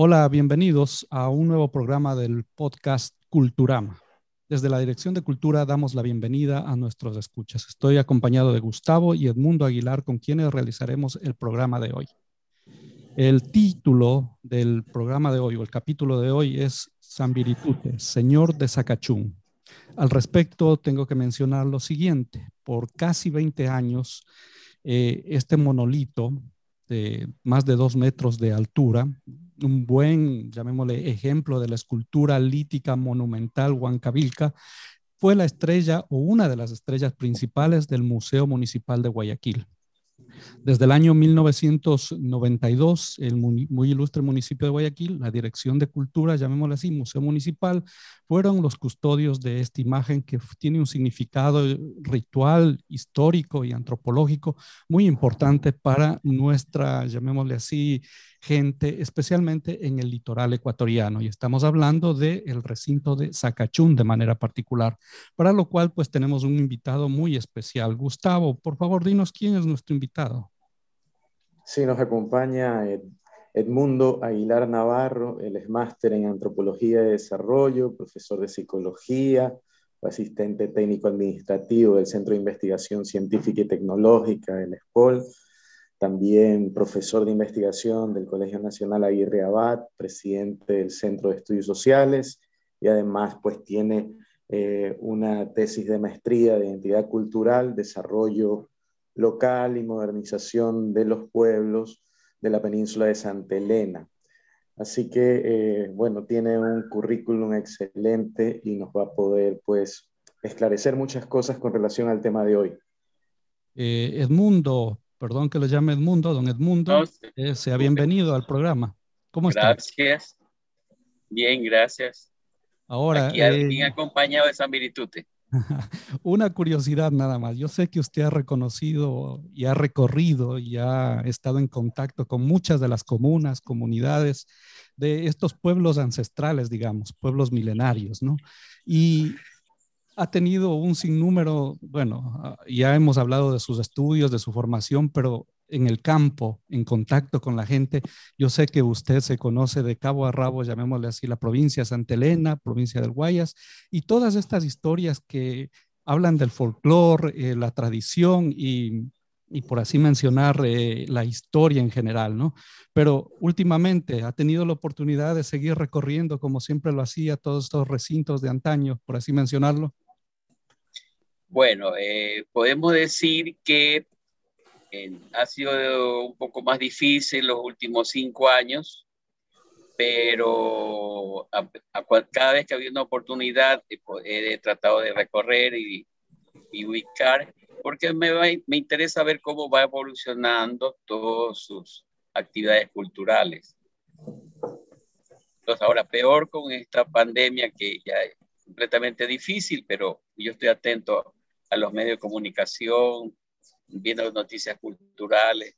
Hola, bienvenidos a un nuevo programa del podcast Culturama. Desde la Dirección de Cultura damos la bienvenida a nuestros escuchas. Estoy acompañado de Gustavo y Edmundo Aguilar, con quienes realizaremos el programa de hoy. El título del programa de hoy, o el capítulo de hoy, es San Viritute, Señor de Zacachún. Al respecto, tengo que mencionar lo siguiente. Por casi 20 años, eh, este monolito de más de dos metros de altura, un buen, llamémosle, ejemplo de la escultura lítica monumental Huancavilca, fue la estrella o una de las estrellas principales del Museo Municipal de Guayaquil. Desde el año 1992, el muy, ilustre municipio de Guayaquil, la Dirección de Cultura, llamémoslo así, Museo Municipal, fueron los custodios de esta imagen que tiene un significado ritual, histórico y antropológico muy importante para nuestra, llamémosle así, gente, especialmente en el litoral ecuatoriano. Y estamos hablando del recinto de Zacachún de manera particular, para lo cual pues tenemos un invitado muy especial. Gustavo, por favor, dinos quién es nuestro invitado. Sí, nos acompaña Edmundo Aguilar Navarro, él es máster en Antropología de Desarrollo, profesor de Psicología, asistente técnico administrativo del Centro de Investigación Científica y Tecnológica, del ESPOL, también profesor de investigación del Colegio Nacional Aguirre Abad, presidente del Centro de Estudios Sociales y además pues tiene eh, una tesis de maestría de identidad cultural, desarrollo local y modernización de los pueblos de la península de Santa Elena. Así que, eh, bueno, tiene un currículum excelente y nos va a poder, pues, esclarecer muchas cosas con relación al tema de hoy. Eh, Edmundo, perdón que lo llame Edmundo, don Edmundo, eh, sea bienvenido al programa. ¿Cómo está? Gracias. Bien, gracias. Ahora. Aquí eh, acompañado de San Viritute. Una curiosidad nada más. Yo sé que usted ha reconocido y ha recorrido y ha estado en contacto con muchas de las comunas, comunidades de estos pueblos ancestrales, digamos, pueblos milenarios, ¿no? Y ha tenido un sinnúmero, bueno, ya hemos hablado de sus estudios, de su formación, pero en el campo, en contacto con la gente, yo sé que usted se conoce de cabo a rabo, llamémosle así, la provincia de Santa Elena, provincia del Guayas, y todas estas historias que hablan del folclore, eh, la tradición y, y, por así mencionar eh, la historia en general, ¿no? Pero últimamente ha tenido la oportunidad de seguir recorriendo, como siempre lo hacía, todos estos recintos de antaño, por así mencionarlo. Bueno, eh, podemos decir que eh, ha sido un poco más difícil los últimos cinco años, pero cada vez que había una oportunidad he tratado de recorrer y, ubicar, porque me, me interesa ver cómo va evolucionando todas sus actividades culturales. Entonces, ahora peor con esta pandemia que ya es completamente difícil, pero yo estoy atento a los medios de comunicación, viendo noticias culturales,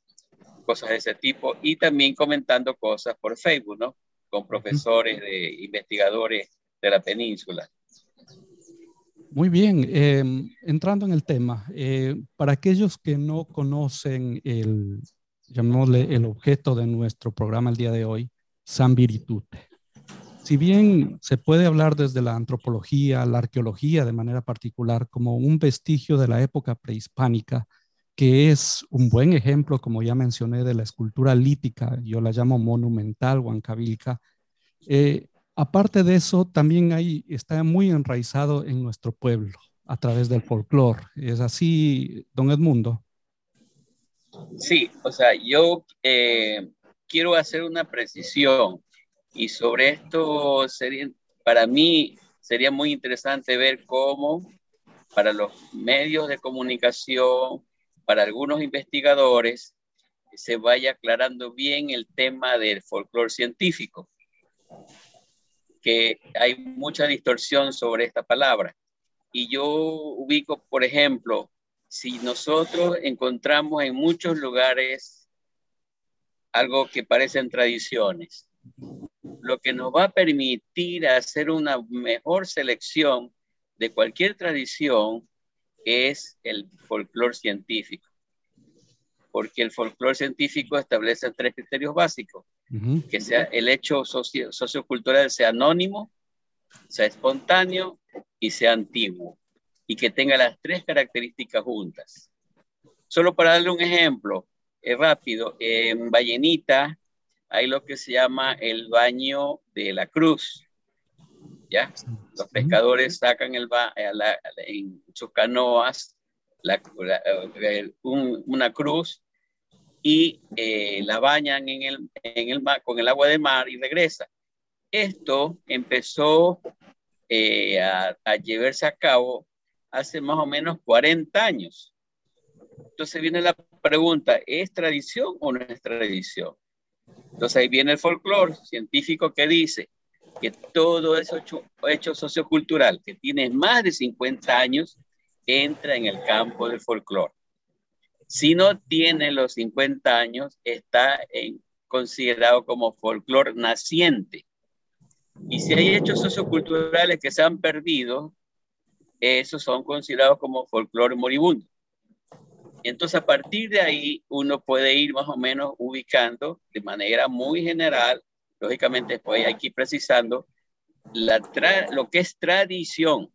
cosas de ese tipo, y también comentando cosas por Facebook, ¿no? Con profesores, de investigadores de la península. Muy bien, em, entrando en el tema, eh, para aquellos que no conocen el, llamémosle, el objeto de nuestro programa el día de hoy, San Viritute. Si bien se puede hablar desde la antropología, la arqueología de manera particular, como un vestigio de la época prehispánica, que es un buen ejemplo, como ya mencioné, de la escultura lítica, yo la llamo monumental Huancavilca. Eh, aparte de eso, también ahí está muy enraizado en nuestro pueblo a través del folclore. ¿Es así, don Edmundo? Sí, o sea, yo eh, quiero hacer una precisión. Y sobre esto, sería, para mí, sería muy interesante ver cómo para los medios de comunicación, para algunos investigadores, se vaya aclarando bien el tema del folclore científico, que hay mucha distorsión sobre esta palabra. Y yo ubico, por ejemplo, si nosotros encontramos en muchos lugares algo que parecen tradiciones, lo que nos va a permitir hacer una mejor selección de cualquier tradición es el folclore científico. Porque el folclore científico establece tres criterios básicos. que sea el hecho socio, sociocultural sea anónimo, sea espontáneo y sea antiguo, y que tenga las tres características juntas. Solo para darle un ejemplo es rápido, en Ballenita hay lo que se llama el baño de la cruz. ¿Ya? Los pescadores sacan el ba en sus canoas la, una cruz y eh, la bañan en el, en el mar, con el agua de mar y regresa. Esto empezó eh, a, a, llevarse a cabo hace más o menos 40 años. Entonces viene la pregunta, ¿es tradición o no es tradición? Entonces ahí viene el folclore científico que dice que todo eso hecho, sociocultural que tiene más de 50 años entra en el campo del folclore. Si no tiene los 50 años, está considerado como folclore naciente. Y si hay hechos socioculturales que se han perdido, esos son considerados como folclore moribundo. Entonces, a partir de ahí, uno puede ir más o menos ubicando de manera muy general, lógicamente después hay que ir precisando lo que es tradición.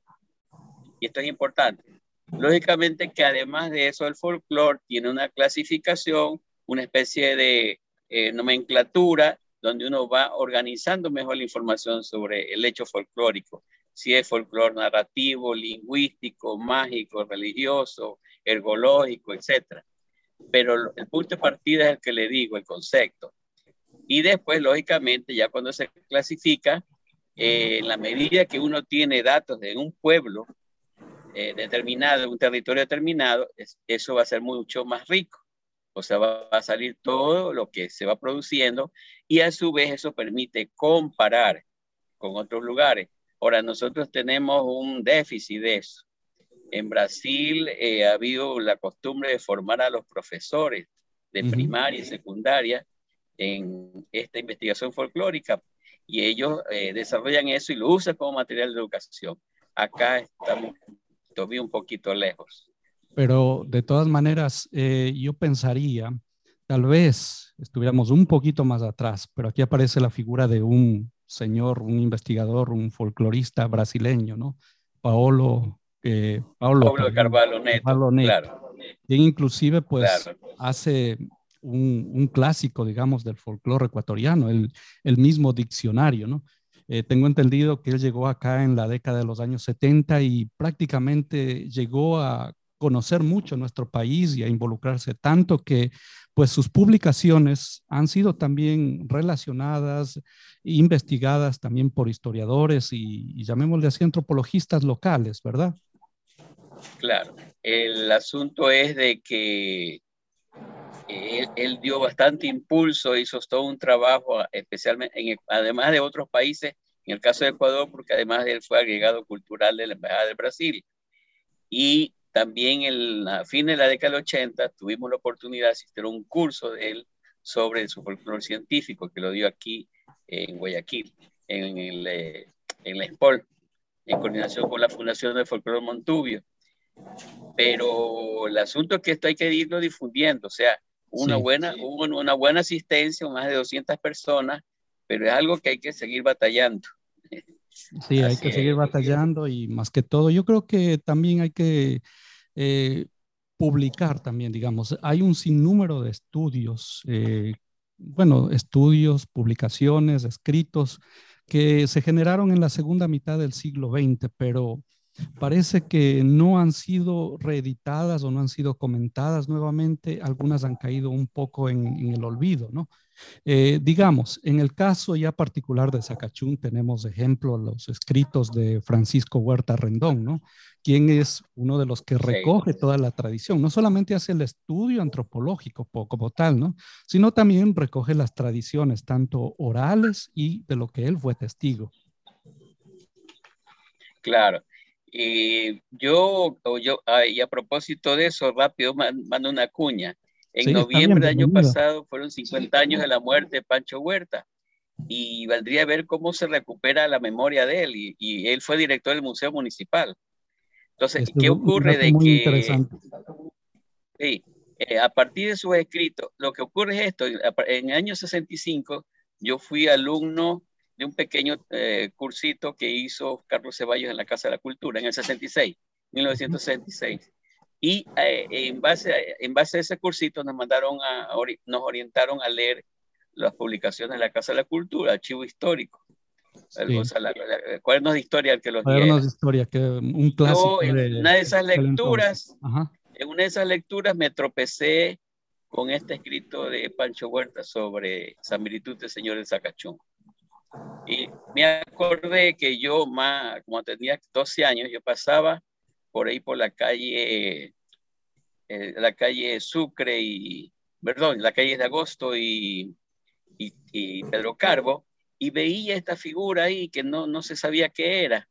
Y esto es importante. Lógicamente que además de eso, el folclore tiene una clasificación, una especie de eh, nomenclatura donde uno va organizando mejor la información sobre el hecho folclórico, si es folclore narrativo, lingüístico, mágico, religioso, ergológico, etc. Pero el punto de partida es el que le digo, el concepto. Y después, lógicamente, ya cuando se clasifica, eh, en la medida que uno tiene datos de un pueblo, eh, determinado, un territorio determinado, eso va a ser mucho más rico. O sea, va, a salir todo lo que se va produciendo y a su vez eso permite comparar con otros lugares. Ahora, nosotros tenemos un déficit de eso. En Brasil eh, ha habido la costumbre de formar a los profesores de primaria y secundaria en esta investigación folclórica y ellos eh, desarrollan eso y lo usan como material de educación. Acá estamos vi un poquito lejos. Pero de todas maneras, eh, yo pensaría, tal vez estuviéramos un poquito más atrás, pero aquí aparece la figura de un señor, un investigador, un folclorista brasileño, ¿no? Paolo, eh, Paolo, Carvalho Neto, Claro. Y inclusive, pues, hace un, un, clásico, digamos, del folclore ecuatoriano, el, el mismo diccionario, ¿no? Eh, tengo entendido que él llegó acá en la década de los años 70 y prácticamente llegó a conocer mucho nuestro país y a involucrarse tanto que pues sus publicaciones han sido también relacionadas, investigadas también por historiadores y, llamémosle así antropologistas locales, ¿verdad? Claro, el asunto es de que él, dio bastante impulso, hizo todo un trabajo, especialmente, además de otros países, en el caso de Ecuador, porque además él fue agregado cultural de la Embajada de Brasil. Y también en a fin de la década del 80 tuvimos la oportunidad de asistir a un curso de él sobre su folclore científico, que lo dio aquí en Guayaquil, en, el, eh, en la SPOL, en coordinación con la Fundación de Folclore Montubio. Pero el asunto es que esto hay que irlo difundiendo, o sea, una, buena, una buena asistencia, más de 200 personas, pero es algo que hay que seguir batallando. Sí, hay que seguir batallando y más que todo, yo creo que también hay que eh, publicar también, digamos, hay un sinnúmero de estudios, eh, bueno, estudios, publicaciones, escritos que se generaron en la segunda mitad del siglo XX, pero parece que no han sido reeditadas o no han sido comentadas nuevamente, algunas han caído un poco en, el olvido, ¿no? Eh, digamos, en el caso ya particular de Zacachún tenemos ejemplo los escritos de Francisco Huerta Rendón, ¿no? Quien es uno de los que recoge toda la tradición, no solamente hace el estudio antropológico como tal, ¿no? Sino también recoge las tradiciones, tanto orales y de lo que él fue testigo. Claro. Y yo, yo y a propósito de eso, rápido mando una cuña. En noviembre del año pasado fueron 50 años de la muerte de Pancho Huerta y valdría ver cómo se recupera la memoria de él. Y, él fue director del Museo Municipal. Entonces, ¿qué ocurre de que... Sí, eh, a partir de sus escritos, lo que ocurre es esto, en el año 65 yo fui alumno de un pequeño eh, cursito que hizo Carlos Ceballos en la Casa de la Cultura en el 66, 1966. Y eh, en, base a, en base a ese cursito nos mandaron a, nos orientaron a leer las publicaciones de la Casa de la Cultura, archivo histórico. cuadernos de historia que los Cuadernos de historia, que un clásico. en una de esas lecturas, en una de esas lecturas me tropecé con este escrito de Pancho Huerta sobre San del Señor de Zacachún. Y me acordé que yo, más, como tenía 12 años, yo pasaba por ahí por la calle, eh, la calle Sucre y, perdón, la calle de Agosto y, y, Pedro Carbo, y veía esta figura ahí que no, no se sabía qué era.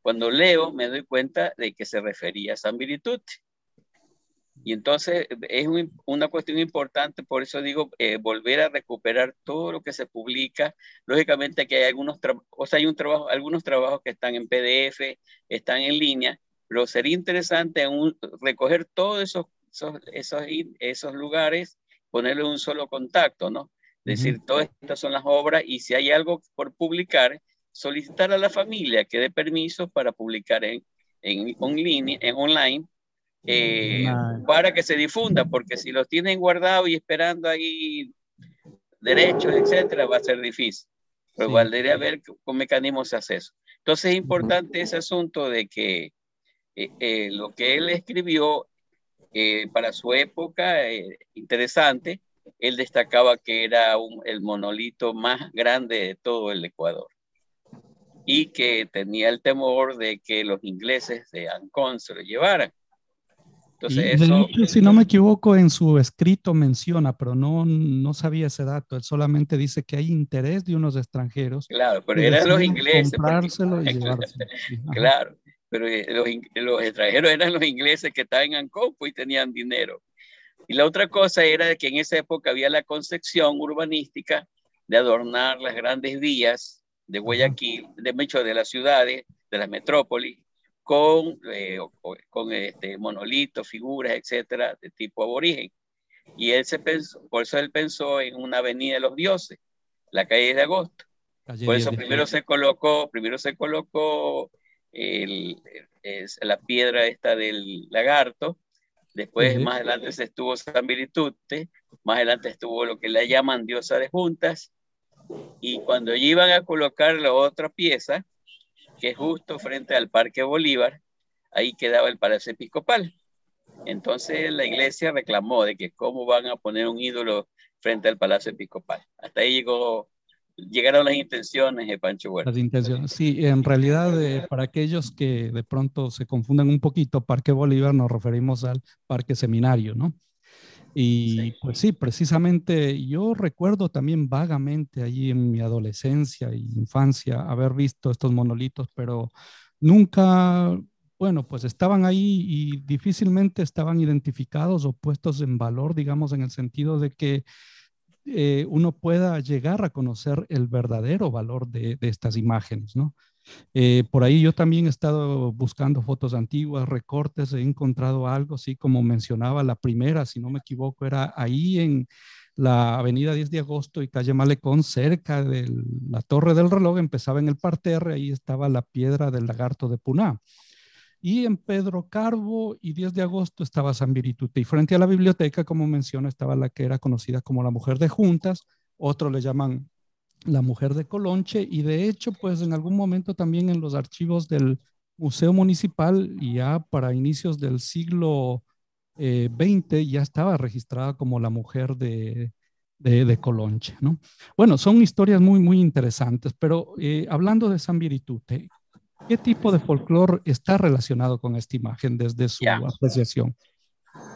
Cuando leo me doy cuenta de que se refería a San Virituti. Y entonces es una cuestión importante, por eso digo, eh, volver a recuperar todo lo que se publica. Lógicamente que hay algunos, o sea, hay un trabajo, algunos trabajos que están en PDF, están en línea, pero sería interesante recoger todos esos, esos, esos, lugares, ponerle un solo contacto, ¿no? Es decir, todas estas son las obras y si hay algo por publicar, solicitar a la familia que dé permiso para publicar en, en, online, en online eh, para que se difunda, porque si los tienen guardados y esperando ahí derechos, etcétera, va a ser difícil. Pero valdría ver con mecanismos se hace eso. Entonces es importante ese asunto de que eh, eh, lo que él escribió para su época, interesante, él destacaba que era el monolito más grande de todo el Ecuador y que tenía el temor de que los ingleses de Ancón se lo llevaran. Entonces, si no me equivoco, en su escrito menciona, pero no, no sabía ese dato. Él solamente dice que hay interés de unos extranjeros. Claro, pero eran los ingleses. Comprárselo y claro, pero eh, los, los, extranjeros eran los ingleses que estaban en Ancón y tenían dinero. Y la otra cosa era que en esa época había la concepción urbanística de adornar las grandes vías de Guayaquil, de hecho de las ciudades, de las metrópolis, con, eh, con este, monolitos, figuras, etcétera, de tipo aborigen. Y él se pensó, por eso él pensó en una avenida de los dioses, la calle de agosto. por eso primero se colocó, primero se colocó el, es, la piedra esta del lagarto, después más adelante se estuvo San Viritute, más adelante estuvo lo que le llaman diosa de juntas, y cuando iban a colocar la otra pieza, que justo frente al Parque Bolívar, ahí quedaba el Palacio Episcopal. Entonces la iglesia reclamó de que cómo van a poner un ídolo frente al Palacio Episcopal. Hasta ahí llegó, llegaron las intenciones de Pancho Huerta. Las intenciones, sí, en realidad eh, para aquellos que de pronto se confunden un poquito, Parque Bolívar nos referimos al Parque Seminario, ¿no? Y pues sí, precisamente yo recuerdo también vagamente allí en mi adolescencia e infancia haber visto estos monolitos, pero nunca, bueno, pues estaban ahí y difícilmente estaban identificados o puestos en valor, digamos, en el sentido de que eh, uno pueda llegar a conocer el verdadero valor de, de estas imágenes, ¿no? Eh, por ahí yo también he estado buscando fotos antiguas, recortes, he encontrado algo, así como mencionaba la primera, si no me equivoco, era ahí en la avenida 10 de agosto y calle Malecón, cerca de la torre del reloj, empezaba en el parterre, ahí estaba la piedra del lagarto de Puná. Y en Pedro Carbo y 10 de agosto estaba San Viritute. Y frente a la biblioteca, como menciona, estaba la que era conocida como la mujer de juntas, otros le llaman la mujer de Colonche y de hecho pues en algún momento también en los archivos del Museo Municipal ya para inicios del siglo XX eh, ya estaba registrada como la mujer de, de, Colonche, ¿no? Bueno, son historias muy, muy interesantes, pero eh, hablando de San Viritute, ¿qué tipo de folclore está relacionado con esta imagen desde su apreciación?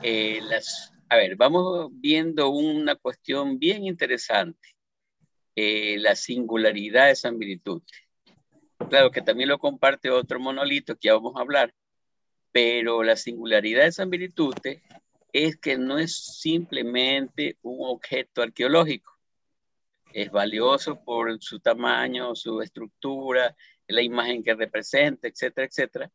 Eh, las, a ver, vamos viendo una cuestión bien interesante. Eh, la singularidad de San Virtud. Claro que también lo comparte otro monolito que ya vamos a hablar, pero la singularidad de San Viritute es que no es simplemente un objeto arqueológico. Es valioso por su tamaño, su estructura, la imagen que representa, etcétera, etcétera.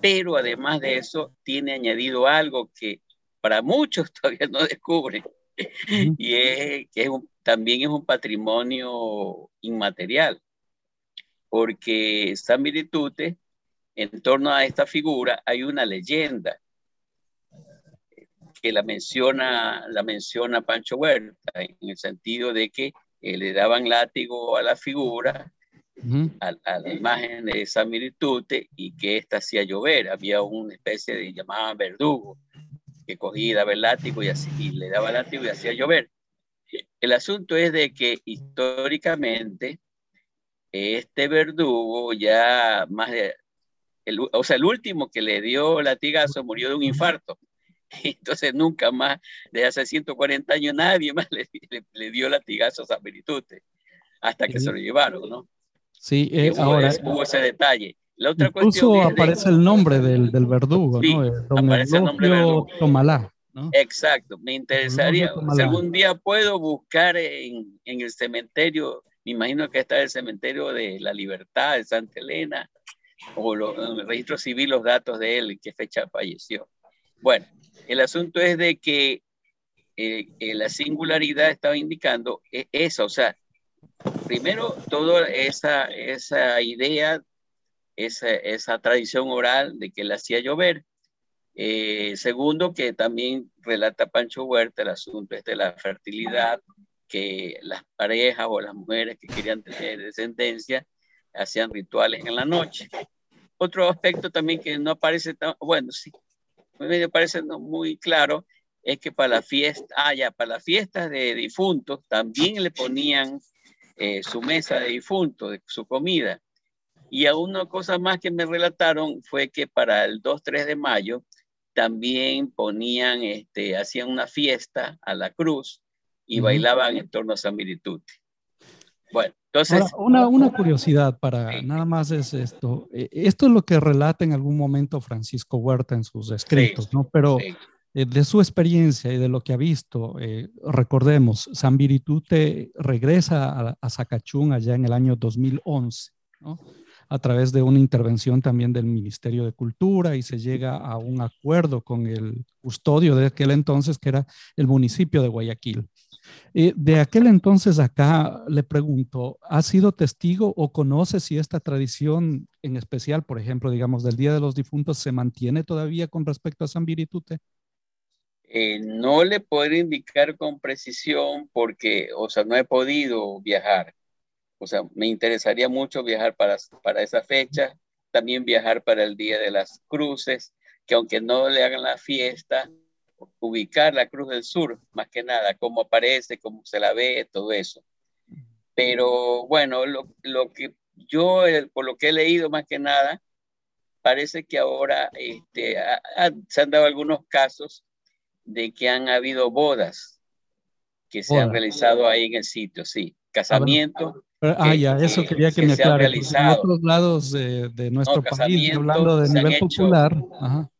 Pero además de eso, tiene añadido algo que para muchos todavía no descubren, y es, que también es un patrimonio inmaterial, porque San Viritute, en torno a esta figura, hay una leyenda que la menciona, la menciona Pancho Huerta, en el sentido de que eh, le daban látigo a la figura, a, la imagen de San Viritute, y que ésta hacía llover. Había una especie de llamada verdugo, que cogía y daba el látigo y, así, y le daba látigo y hacía llover. El asunto es de que históricamente este verdugo ya más de, el, o sea, el último que le dio latigazo murió de un infarto. Entonces nunca más, desde hace 140 años, nadie más le, le, dio latigazos a Viritute, hasta que se lo llevaron, ¿no? Sí, eh, ahora... Hubo ese detalle. La otra incluso aparece el nombre del, del verdugo, ¿no? Eh, aparece el nombre verdugo. Tomalá. ¿no? Exacto, me interesaría, si algún día puedo buscar en, en, el cementerio, me imagino que está el cementerio de la Libertad de Santa Elena, o en el registro civil los datos de él, en qué fecha falleció. Bueno, el asunto es de que eh, eh, la singularidad estaba indicando e, eso, o sea, primero toda esa, esa idea, esa, tradición oral de que le hacía llover. Eh, segundo, que también relata Pancho Huerta el asunto es de la fertilidad, que las parejas o las mujeres que querían tener descendencia hacían rituales en la noche. Otro aspecto también que no aparece tan, bueno, sí, me parece muy claro, es que para la fiesta, ah, ya, para las fiestas de difuntos también le ponían eh, su mesa de difuntos, su comida. Y a una cosa más que me relataron fue que para el 2-3 de mayo también ponían, este, hacían una fiesta a la cruz y bailaban en torno a San Viritute. Bueno, entonces... una, una, curiosidad para nada más es esto. Eh, esto es lo que relata en algún momento Francisco Huerta en sus escritos, ¿no? Pero eh, de su experiencia y de lo que ha visto, eh, recordemos, San Viritute regresa a, a Zacachún allá en el año 2011, ¿no? A través de una intervención también del Ministerio de Cultura y se llega a un acuerdo con el custodio de aquel entonces, que era el municipio de Guayaquil. Eh, de aquel entonces acá le pregunto, ¿ha sido testigo o conoce si esta tradición en especial, por ejemplo, digamos, del Día de los Difuntos, se mantiene todavía con respecto a San Viritute? Eh, no le puedo indicar con precisión porque, o sea, no he podido viajar. O sea, me interesaría mucho viajar para, para esa fecha, también viajar para el Día de las Cruces, que aunque no le hagan la fiesta, ubicar la Cruz del Sur, más que nada, cómo aparece, cómo se la ve, todo eso. Pero bueno, lo, lo que yo, por lo que he leído más que nada, parece que ahora este, se han dado algunos casos de que han habido bodas que se han realizado ahí en el sitio, sí, Ah, ya, eso quería que, me aclare. En otros lados de, de nuestro país, hablando de nivel popular, ajá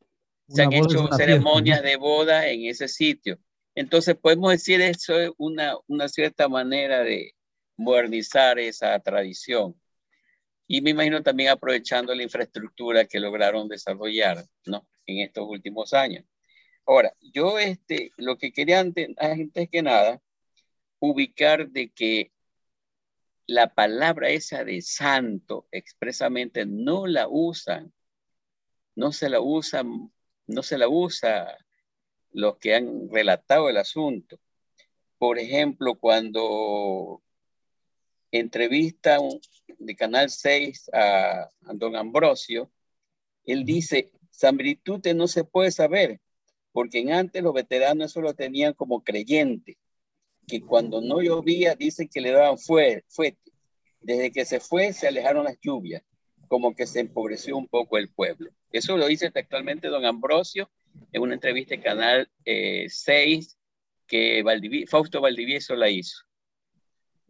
se han hecho ceremonias de boda en ese sitio. Entonces podemos decir eso es una, una cierta manera de modernizar esa tradición. Y me imagino también aprovechando la infraestructura que lograron desarrollar ¿no? en estos últimos años. Ahora, yo este, lo que quería antes, antes que nada, ubicar de que la palabra esa de santo expresamente no la usan, no se la usan no se la usa los que han relatado el asunto. Por ejemplo, cuando entrevista de Canal 6 a, don Ambrosio, él dice, San Britute no se puede saber, porque en antes los veteranos eso lo tenían como creyente, que cuando no llovía dicen que le daban fuerte. Desde que se fue se alejaron las lluvias como que se empobreció un poco el pueblo. Eso lo dice actualmente don Ambrosio en una entrevista en Canal 6 eh, que Fausto Valdivieso la hizo.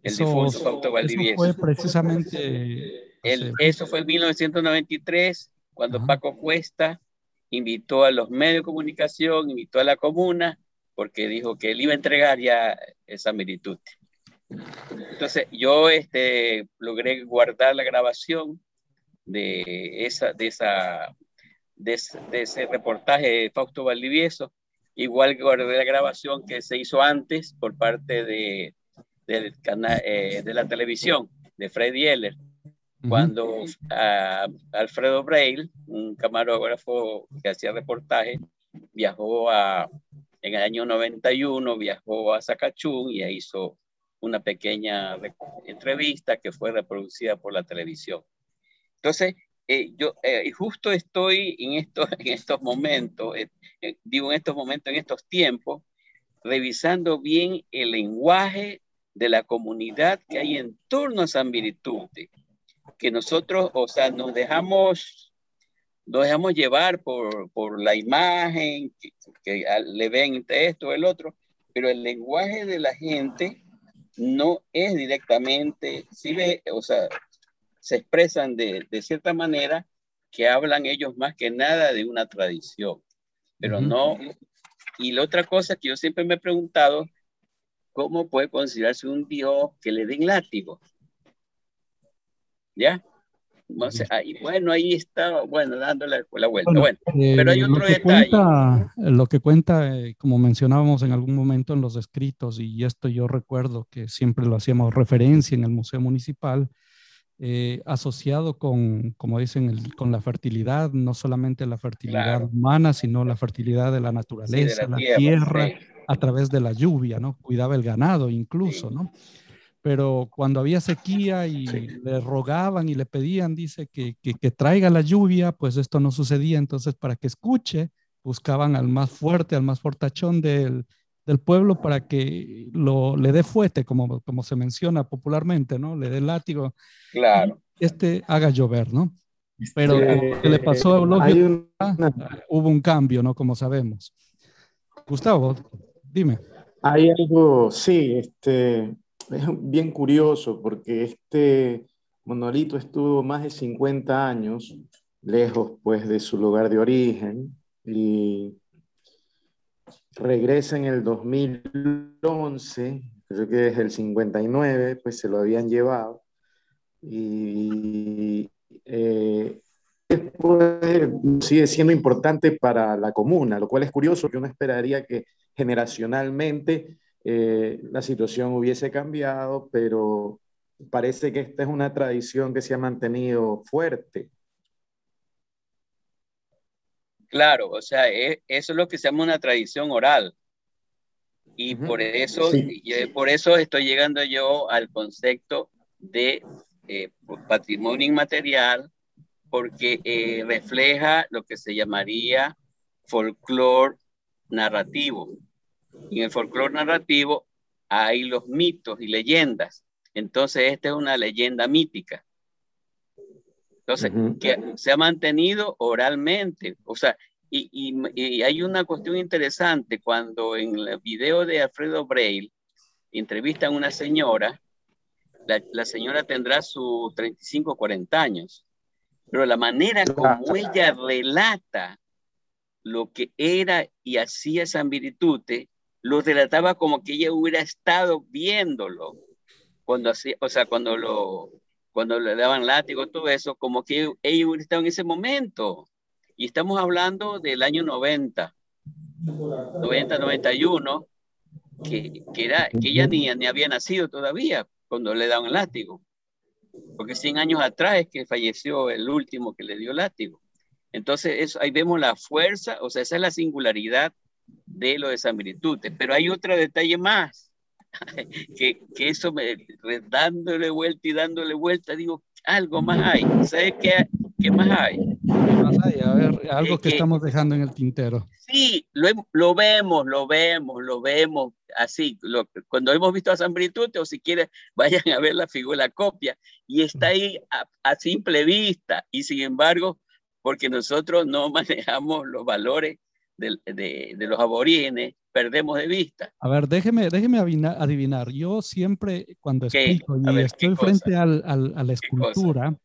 El difunto Fausto Valdivieso. Eso fue precisamente... eso fue en 1993, cuando Paco Cuesta invitó a los medios de comunicación, invitó a la comuna, porque dijo que él iba a entregar ya esa meritud. Entonces, yo este, logré guardar la grabación de, esa, de, esa, de, ese reportaje de Fausto Valdivieso. Igual que la grabación que se hizo antes por parte de, del canal, eh, de la televisión, de Freddy Eller, cuando Alfredo Braille, un camarógrafo que hacía reportaje, viajó a, en el año 91, viajó a Zacachún y hizo una pequeña entrevista que fue reproducida por la televisión. Entonces, eh, yo eh, justo estoy en, esto, en estos momentos, eh, digo en estos momentos, en estos tiempos, revisando bien el lenguaje de la comunidad que hay en torno a San Viritude, que nosotros, o sea, nos dejamos, nos dejamos llevar por, por la imagen, que, que le ven esto, el otro, pero el lenguaje de la gente no es directamente, si ve, o sea, se expresan de, de, cierta manera que hablan ellos más que nada de una tradición, pero no. Y la otra cosa que yo siempre me he preguntado, ¿cómo puede considerarse un Dios que le den látigo? ¿Ya? Bueno, ahí está, bueno, dándole la vuelta. Bueno, eh, pero hay otro detalle. lo que cuenta, eh, como mencionábamos en algún momento en los escritos, y esto yo recuerdo que siempre lo hacíamos referencia en el Museo Municipal, eh, asociado con, como dicen, con la fertilidad, no solamente la fertilidad humana, sino la fertilidad de la naturaleza, la, tierra, a través de la lluvia, ¿no? Cuidaba el ganado incluso, ¿no? Pero cuando había sequía y le rogaban y le pedían, dice, que, que, traiga la lluvia, pues esto no sucedía. Entonces, para que escuche, buscaban al más fuerte, al más fortachón del, del pueblo para que lo, le dé fuete, como, como se menciona popularmente, ¿no? Le dé látigo. Claro. Este haga llover, ¿no? Pero lo que le pasó a Eulogio, hubo un cambio, ¿no? Como sabemos. Gustavo, dime. Hay algo, sí, este, es bien curioso porque este monolito estuvo más de 50 años lejos pues de su lugar de origen y regresa en el 2011, creo que es el 59, pues se lo habían llevado. Y eh, después sigue siendo importante para la comuna, lo cual es curioso que uno esperaría que generacionalmente eh, la situación hubiese cambiado, pero parece que esta es una tradición que se ha mantenido fuerte. Claro, o sea, e, eso es lo que se llama una tradición oral. Y por, eso, por eso estoy llegando yo al concepto de eh, patrimonio inmaterial, porque eh, refleja lo que se llamaría folclore narrativo. Y en el folclore narrativo hay los mitos y leyendas. Entonces, esta es una leyenda mítica. Entonces, que se ha mantenido oralmente, o sea, y, y, hay una cuestión interesante. Cuando en el video de Alfredo Braille entrevistan a una señora, la, la señora tendrá sus 35, 40 años, pero la manera como ella relata lo que era y hacía San Viritute, lo relataba como que ella hubiera estado viéndolo cuando hacía, o sea, cuando lo, cuando le daban látigo, todo eso, como que ellos estaban en ese momento. Y estamos hablando del año 90, 90, 91, que, que, era, que ella ni, ni había nacido todavía cuando le daban látigo. Porque 100 años atrás es que falleció el último que le dio látigo. Entonces, eso, ahí vemos la fuerza, o sea, esa es la singularidad de lo de San Viritute. Pero hay otro detalle más que, que, eso me, dándole vuelta y dándole vuelta, digo, algo más hay. ¿Sabes qué, qué más hay? más hay? A ver, algo que, estamos dejando en el tintero. Sí, lo, lo vemos, lo vemos, lo vemos así. Lo, cuando hemos visto a San Britute, o si quieren, vayan a ver la figura, la copia, y está ahí a, a simple vista. Y sin embargo, porque nosotros no manejamos los valores de, de, de, los aborígenes, perdemos de vista. A ver, déjeme, déjeme adivinar. Yo siempre, cuando explico y estoy frente al, al, a la escultura,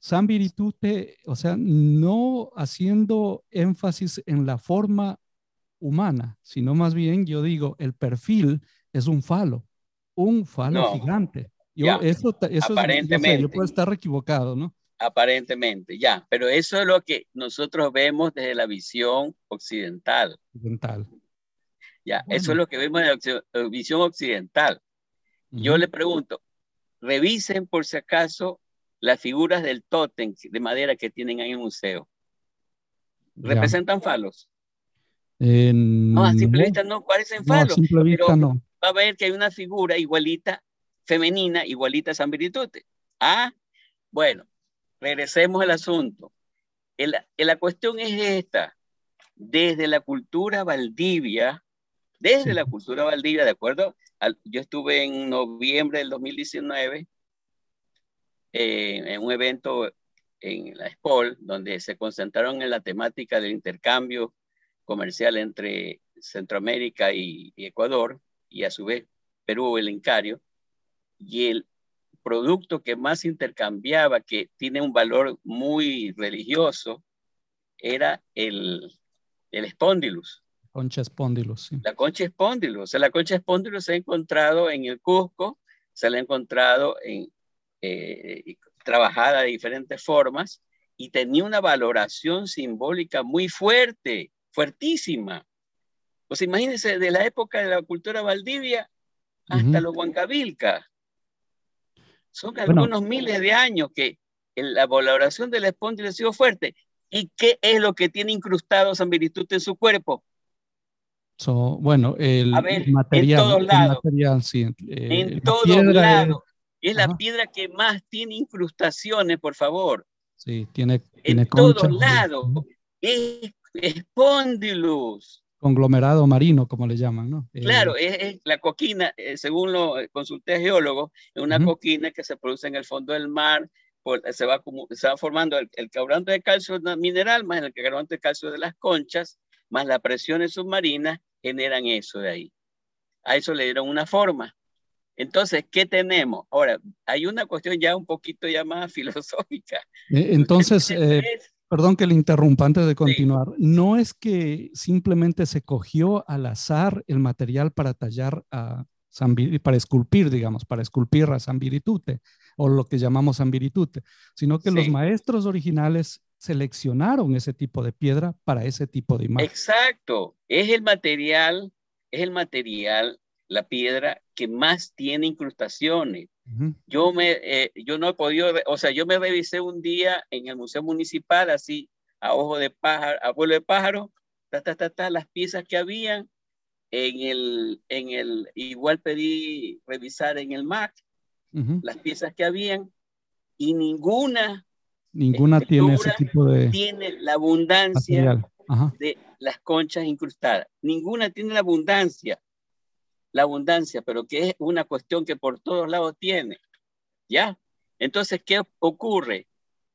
San Viritute, o sea, no haciendo énfasis en la forma humana, sino más bien yo digo, el perfil es un falo, un falo gigante. Yo, eso, eso aparentemente. Es, yo, puedo estar equivocado, ¿no? Aparentemente, ya, pero eso es lo que nosotros vemos desde la visión occidental. Occidental. Ya, eso es lo que vemos en la visión occidental. Yo le pregunto, revisen por si acaso las figuras del tótem de madera que tienen ahí en el museo. ¿Representan falos? Eh, no, a simple vista no parecen falos. No, a simple vista no. Va a ver que hay una figura igualita, femenina, igualita a San Viritute. Ah, bueno, regresemos al asunto. la cuestión es esta. Desde la cultura Valdivia, desde la cultura Valdivia, ¿de acuerdo? yo estuve en noviembre del 2019 eh, en un evento en la SPOL, donde se concentraron en la temática del intercambio comercial entre Centroamérica y, Ecuador, y a su vez Perú, el Incario, y el producto que más intercambiaba, que tiene un valor muy religioso, era el, el espondilus. Concha espondilus, La concha espondilus. O sea, la concha espondilus se ha encontrado en el Cusco, se la ha encontrado en, eh, trabajada de diferentes formas y tenía una valoración simbólica muy fuerte, fuertísima. Pues imagínense, de la época de la cultura Valdivia hasta los Huancavilca. Son algunos miles de años que la valoración del espóndilo ha sido fuerte. ¿Y qué es lo que tiene incrustado San Virtud en su cuerpo? bueno, el material. En todos lados. sí, eh, en todos lados. Es la piedra que más tiene incrustaciones, por favor. Sí, tiene, tiene En todos lados. Es espondilus. Conglomerado marino, como le llaman, ¿no? Eh, claro, es, la coquina, eh, según lo eh, consulté a geólogos, es una coquina que se produce en el fondo del mar, se, va, se va formando el, el carburante de calcio mineral más el carburante de calcio de las conchas, más las presiones submarinas, generan eso de ahí. A eso le dieron una forma. Entonces, ¿qué tenemos? Ahora, hay una cuestión ya un poquito ya más filosófica. Entonces, eh, perdón que le interrumpa antes de continuar. No es que simplemente se cogió al azar el material para tallar a San, para esculpir, digamos, para esculpir a San Viritute, o lo que llamamos San Viritute, sino que los maestros originales seleccionaron ese tipo de piedra para ese tipo de imagen. Exacto, es el material, es el material la piedra que más tiene incrustaciones. Yo me, eh, yo no he podido, o sea, yo me revisé un día en el Museo Municipal, así, a ojo de pájaro, a vuelo de pájaro, ta, ta, ta, ta, las piezas que habían, en el, en el, igual pedí revisar en el MAC, las piezas que habían, y ninguna, ninguna tiene ese tipo de, tiene la abundancia de las conchas incrustadas, ninguna tiene la abundancia la abundancia, pero que es una cuestión que por todos lados tiene. ¿Ya? Entonces, ¿qué ocurre?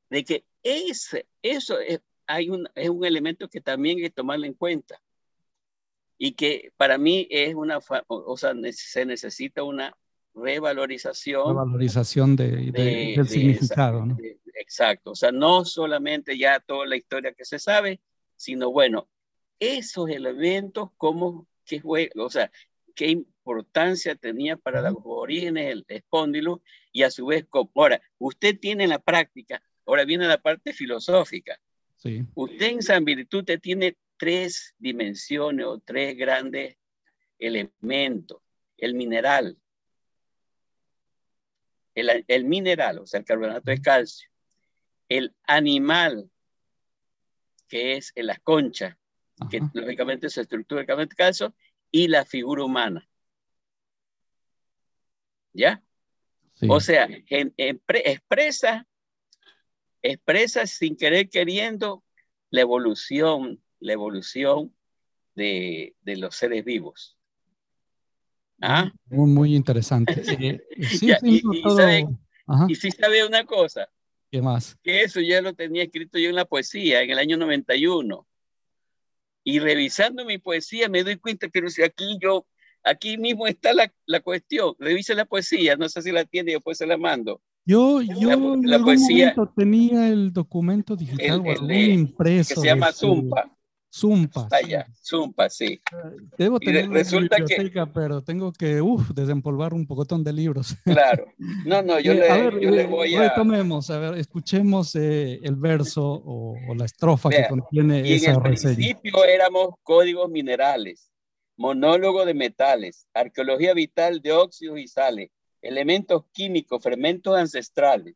De que ese, eso es, hay un, es un elemento que también hay que tomarlo en cuenta. Y que para mí es una, o sea, se necesita una revalorización. Revalorización de, del significado. ¿no? exacto. O sea, no solamente ya toda la historia que se sabe, sino bueno, esos elementos como que juega, o sea, qué importancia tenía para los orígenes el espóndilo y a su vez, ahora, usted tiene la práctica, ahora viene la parte filosófica. Sí. Usted en San Virtute tiene tres dimensiones o tres grandes elementos. El mineral, el, el mineral, o sea, el carbonato de calcio, el animal, que es en las conchas, que lógicamente se estructura el carbonato de calcio, y la figura humana. ¿Ya? O sea, expresa, expresa sin querer queriendo la evolución, la evolución de, los seres vivos. ¿Ah? Muy, muy interesante. Sí, y, y, si sabe una cosa. ¿Qué más? Que eso ya lo tenía escrito yo en la poesía en el año 91. Y revisando mi poesía me doy cuenta que aquí yo, aquí mismo está la, la cuestión. Revise la poesía, no sé si la tiene y después se la mando. Yo, yo la, en poesía, tenía el documento digital o impreso. Que se llama Zumpa. Zumpa. Allá, Zumpa, sí. Debo tener resulta que, pero tengo que uf, desempolvar un pocotón de libros. Claro. No, no, yo, eh, le, yo le, voy a... Retomemos, a ver, escuchemos eh, el verso o, la estrofa que contiene y esa en el principio éramos códigos minerales. monólogo de metales, arqueología vital de óxidos y sales, elementos químicos, fermentos ancestrales.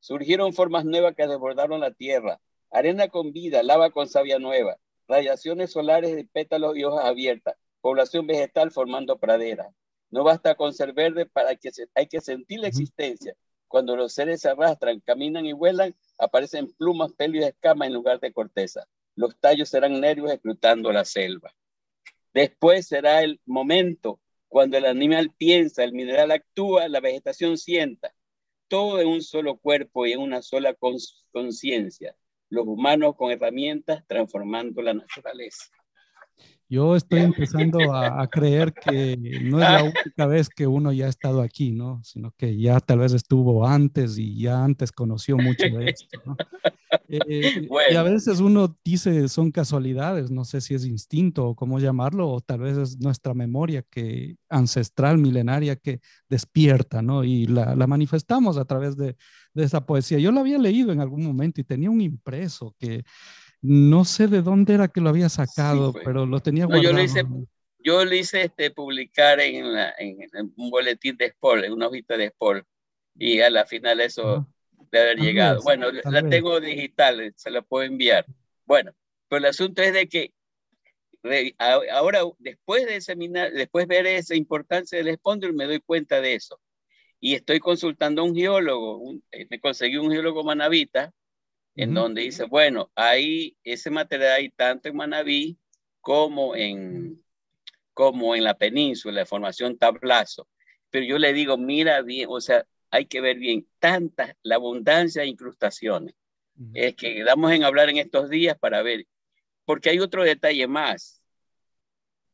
Surgieron formas nuevas que desbordaron la tierra, arena con vida, lava con savia nueva, radiaciones solares de pétalos y hojas abiertas, población vegetal formando praderas. No basta con ser verde para que se, hay que sentir la existencia. Cuando los seres se arrastran, caminan y vuelan, aparecen plumas, pelo y escamas en lugar de corteza. Los tallos serán nervios escrutando la selva. Después será el momento cuando el animal piensa, el mineral actúa, la vegetación sienta. Todo en un solo cuerpo y en una sola conciencia. Los humanos con herramientas transformando la naturaleza. Yo estoy empezando a, creer que no es la única vez que uno ya ha estado aquí, ¿no? Sino que ya tal vez estuvo antes y ya antes conoció mucho de esto, ¿no? Eh, y a veces uno dice son casualidades, no sé si es instinto o cómo llamarlo, o tal vez es nuestra memoria que ancestral, milenaria, que despierta, ¿no? Y la, la manifestamos a través de, de esa poesía. Yo la había leído en algún momento y tenía un impreso que no sé de dónde era que lo había sacado, pero lo tenía guardado. yo lo hice, yo lo hice este, publicar en, un boletín de Sport, en una hojita de Sport, y a la final eso debe haber llegado. bueno, la tengo digital, se la puedo enviar. Bueno, pero el asunto es de que ahora, después de examinar, después de ver esa importancia del espóndilo, me doy cuenta de eso. Y estoy consultando a un geólogo, eh, me conseguí un geólogo manavita, en donde dice, bueno, ahí ese material hay tanto en Manabí como en, como en la península, de formación tablazo. Pero yo le digo, mira bien, o sea, hay que ver bien tanta, la abundancia de incrustaciones. Es que damos en hablar en estos días para ver, porque hay otro detalle más.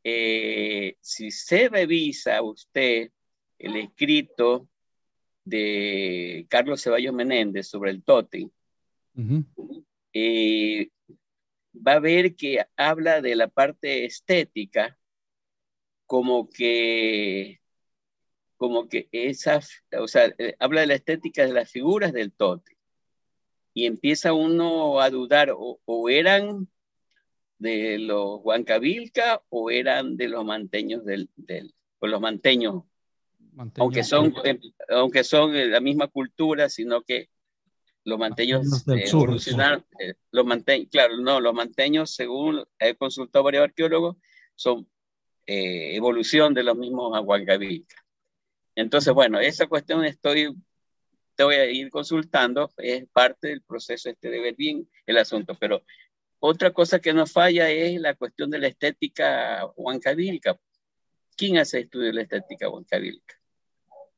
Eh, si se revisa usted el escrito de Carlos Ceballos Menéndez sobre el tótem, eh, va a ver que habla de la parte estética como que como que esas, o sea, eh, habla de la estética de las figuras del tote. Y empieza uno a dudar, o, eran de los Huancavilca o eran de los manteños del, del los manteños, aunque son, aunque son la misma cultura, sino que los manteños eh, evolucionaron, eh, los manteños, claro, no, los manteños, según he consultado varios arqueólogos, son eh, evolución de los mismos Aguangavilca. Entonces, bueno, esa cuestión estoy, te voy a ir consultando, es parte del proceso este de ver bien el asunto, pero otra cosa que nos falla es la cuestión de la estética huancavilca. ¿Quién hace estudio de la estética huancavilca?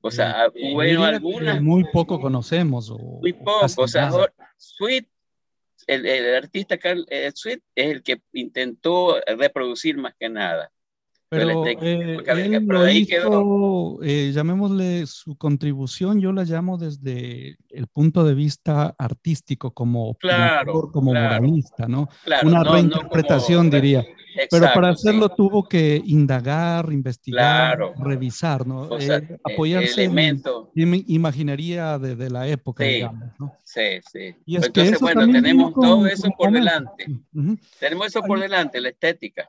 O sea, eh, bueno, algunas. Muy poco conocemos. muy poco. O sea, Sweet, el, el, artista Carl eh, Sweet es el que intentó reproducir más que nada. Pero, eh, él lo hizo, eh, llamémosle su contribución, yo la llamo desde el punto de vista artístico, como claro, como moralista, ¿no? Una reinterpretación, diría. Pero para hacerlo tuvo que indagar, investigar, revisar, ¿no? Eh, apoyarse en imaginería de, la época, sí, digamos, ¿no? Sí, sí. Y Entonces, bueno, tenemos todo eso por delante. Tenemos eso por delante, la estética.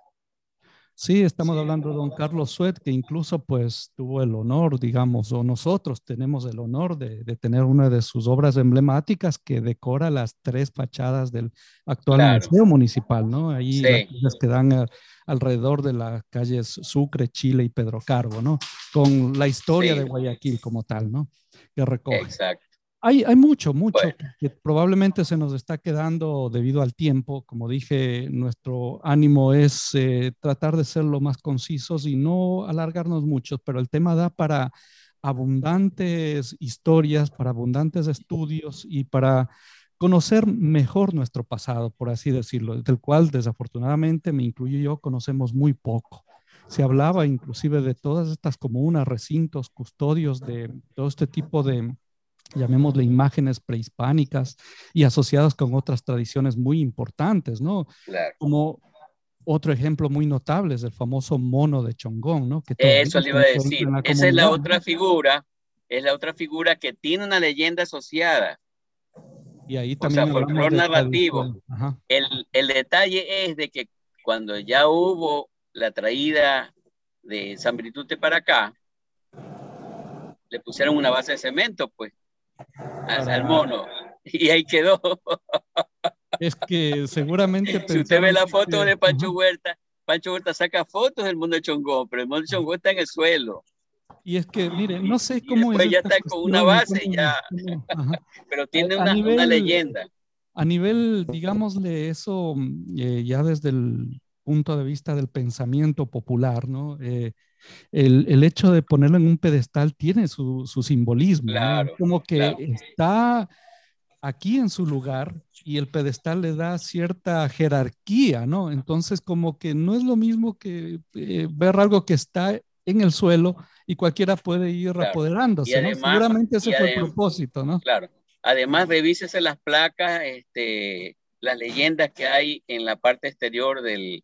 Sí, estamos hablando de don Carlos Suet, que incluso pues tuvo el honor, digamos, o nosotros tenemos el honor de, tener una de sus obras emblemáticas que decora las tres fachadas del actual Museo Municipal, ¿no? Ahí las que dan alrededor de las calles Sucre, Chile y Pedro Carbo, ¿no? Con la historia de Guayaquil como tal, ¿no? Que recoge. Exacto. Hay, hay mucho, mucho que probablemente se nos está quedando debido al tiempo. Como dije, nuestro ánimo es eh, tratar de ser lo más concisos y no alargarnos mucho, pero el tema da para abundantes historias, para abundantes estudios y para conocer mejor nuestro pasado, por así decirlo, del cual desafortunadamente me incluyo yo, conocemos muy poco. Se hablaba inclusive de todas estas comunas, recintos, custodios de todo este tipo de, llamémosle imágenes prehispánicas y asociadas con otras tradiciones muy importantes, ¿no? Como otro ejemplo muy notable es el famoso mono de Chongón, ¿no? Que Eso le iba a decir. Esa es la otra figura, es la otra figura que tiene una leyenda asociada. Y ahí también. O sea, narrativo. El, el detalle es de que cuando ya hubo la traída de San Britute para acá, le pusieron una base de cemento, pues, al, mono. Y ahí quedó. Es que seguramente... Si usted ve la foto de Pancho Huerta, Pancho Huerta saca fotos del mundo de Chongón, pero el mundo de Chongón está en el suelo. Y es que, mire, no sé cómo es. ya está con una base, ya. pero tiene una, una, leyenda. A nivel, digámosle, eso eh, ya desde el punto de vista del pensamiento popular, ¿no? Eh, el, el, hecho de ponerlo en un pedestal tiene su, su simbolismo, claro, como que está aquí en su lugar y el pedestal le da cierta jerarquía, ¿no? Entonces, como que no es lo mismo que eh, ver algo que está en el suelo y cualquiera puede ir apoderándose, ¿no? Seguramente ese fue el propósito, ¿no? Claro. Además, revísese las placas, este, las leyendas que hay en la parte exterior del,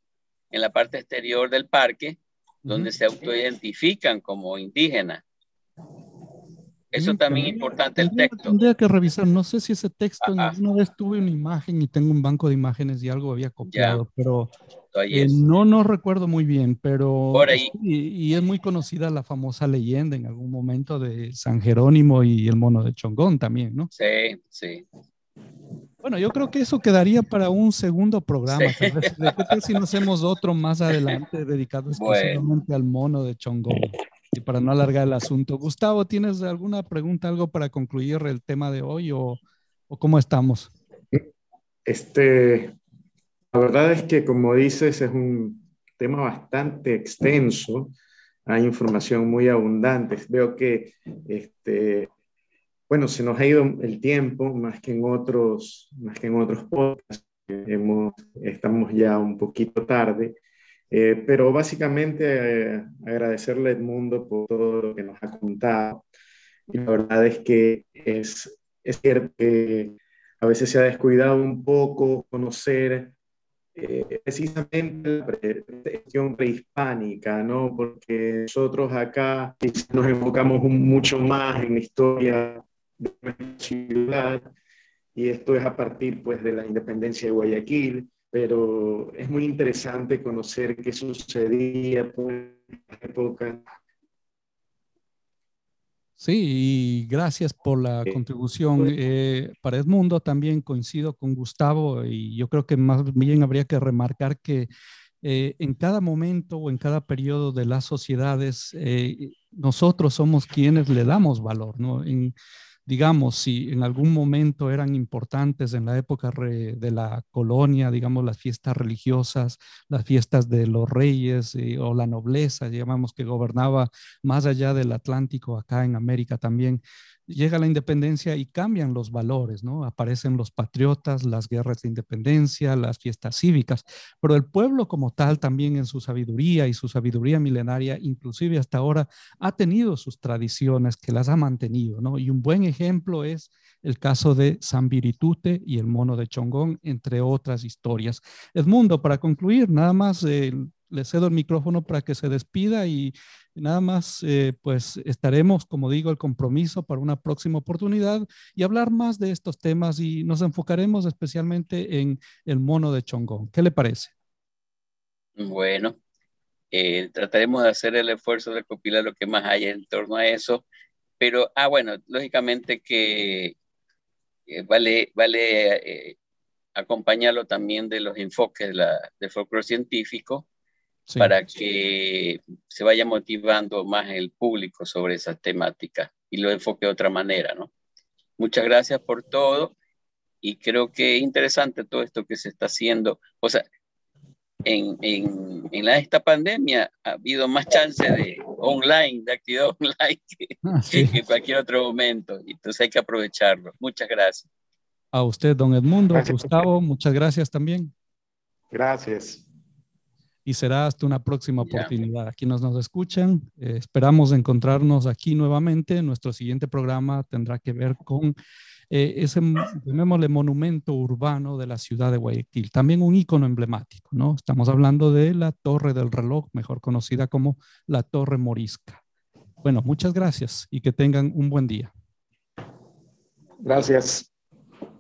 en la parte exterior del parque, donde se autoidentifican como indígenas. Eso también es importante el texto. Tendría que revisar, no sé si ese texto, una vez tuve una imagen y tengo un banco de imágenes y algo había copiado, pero eh, no, no recuerdo muy bien, pero... Por ahí. y, es muy conocida la famosa leyenda en algún momento de San Jerónimo y el mono de Chongón también, ¿no? Sí, sí. Bueno, yo creo que eso quedaría para un segundo programa. Tal si no hacemos otro más adelante dedicado exclusivamente al mono de Chongón? Y para no alargar el asunto. Gustavo, ¿tienes alguna pregunta, algo para concluir el tema de hoy o, o cómo estamos? Este, la verdad es que, como dices, es un tema bastante extenso. Hay información muy abundante. Veo que este, bueno, se nos ha ido el tiempo más que en otros, más que en otros podcasts. Hemos, estamos ya un poquito tarde, eh, pero básicamente eh, agradecerle a Edmundo por todo lo que nos ha contado. Y la verdad es que es, es cierto que a veces se ha descuidado un poco conocer eh, precisamente la cuestión prehispánica, ¿no? Porque nosotros acá nos enfocamos mucho más en la historia de nuestra ciudad y esto es a partir pues de la independencia de Guayaquil, pero es muy interesante conocer qué sucedía pues, en esa época. Sí, y gracias por la contribución. Pues eh, para Edmundo también coincido con Gustavo y yo creo que más bien habría que remarcar que eh, en cada momento o en cada periodo de las sociedades, eh, nosotros somos quienes le damos valor, ¿no? En, digamos, si en algún momento eran importantes en la época de la colonia, digamos, las fiestas religiosas, las fiestas de los reyes eh, o la nobleza, llamamos que gobernaba más allá del Atlántico, acá en América también, llega la independencia y cambian los valores, ¿no? Aparecen los patriotas, las guerras de independencia, las fiestas cívicas, pero el pueblo como tal también en su sabiduría y su sabiduría milenaria, inclusive hasta ahora, ha tenido sus tradiciones que las ha mantenido, ¿no? Y un buen ejemplo es el caso de San Viritute y el mono de Chongón, entre otras historias. Edmundo, para concluir, nada más eh, le cedo el micrófono para que se despida y nada más, eh, pues estaremos, como digo, el compromiso para una próxima oportunidad y hablar más de estos temas y nos enfocaremos especialmente en el mono de Chongón. ¿Qué le parece? Bueno, eh, trataremos de hacer el esfuerzo de recopilar lo que más hay en torno a eso, pero, ah, bueno, lógicamente que eh, vale, vale acompañarlo también de los enfoques de del folclore científico para que se vaya motivando más el público sobre esa temática y lo enfoque de otra manera, ¿no? Muchas gracias por todo y creo que es interesante todo esto que se está haciendo. O sea, en, en, en la, esta pandemia ha habido más chance de online, de actividad online que, ah, en cualquier otro momento. Entonces hay que aprovecharlo. Muchas gracias. A usted, don Edmundo. Gustavo, muchas gracias también. Gracias y será hasta una próxima oportunidad. Aquí nos, nos escuchan, eh, esperamos encontrarnos aquí nuevamente. Nuestro siguiente programa tendrá que ver con eh, ese, llamémosle, monumento urbano de la ciudad de Guayaquil, también un icono emblemático, ¿no? Estamos hablando de la Torre del Reloj, mejor conocida como la Torre Morisca. Bueno, muchas gracias y que tengan un buen día. Gracias.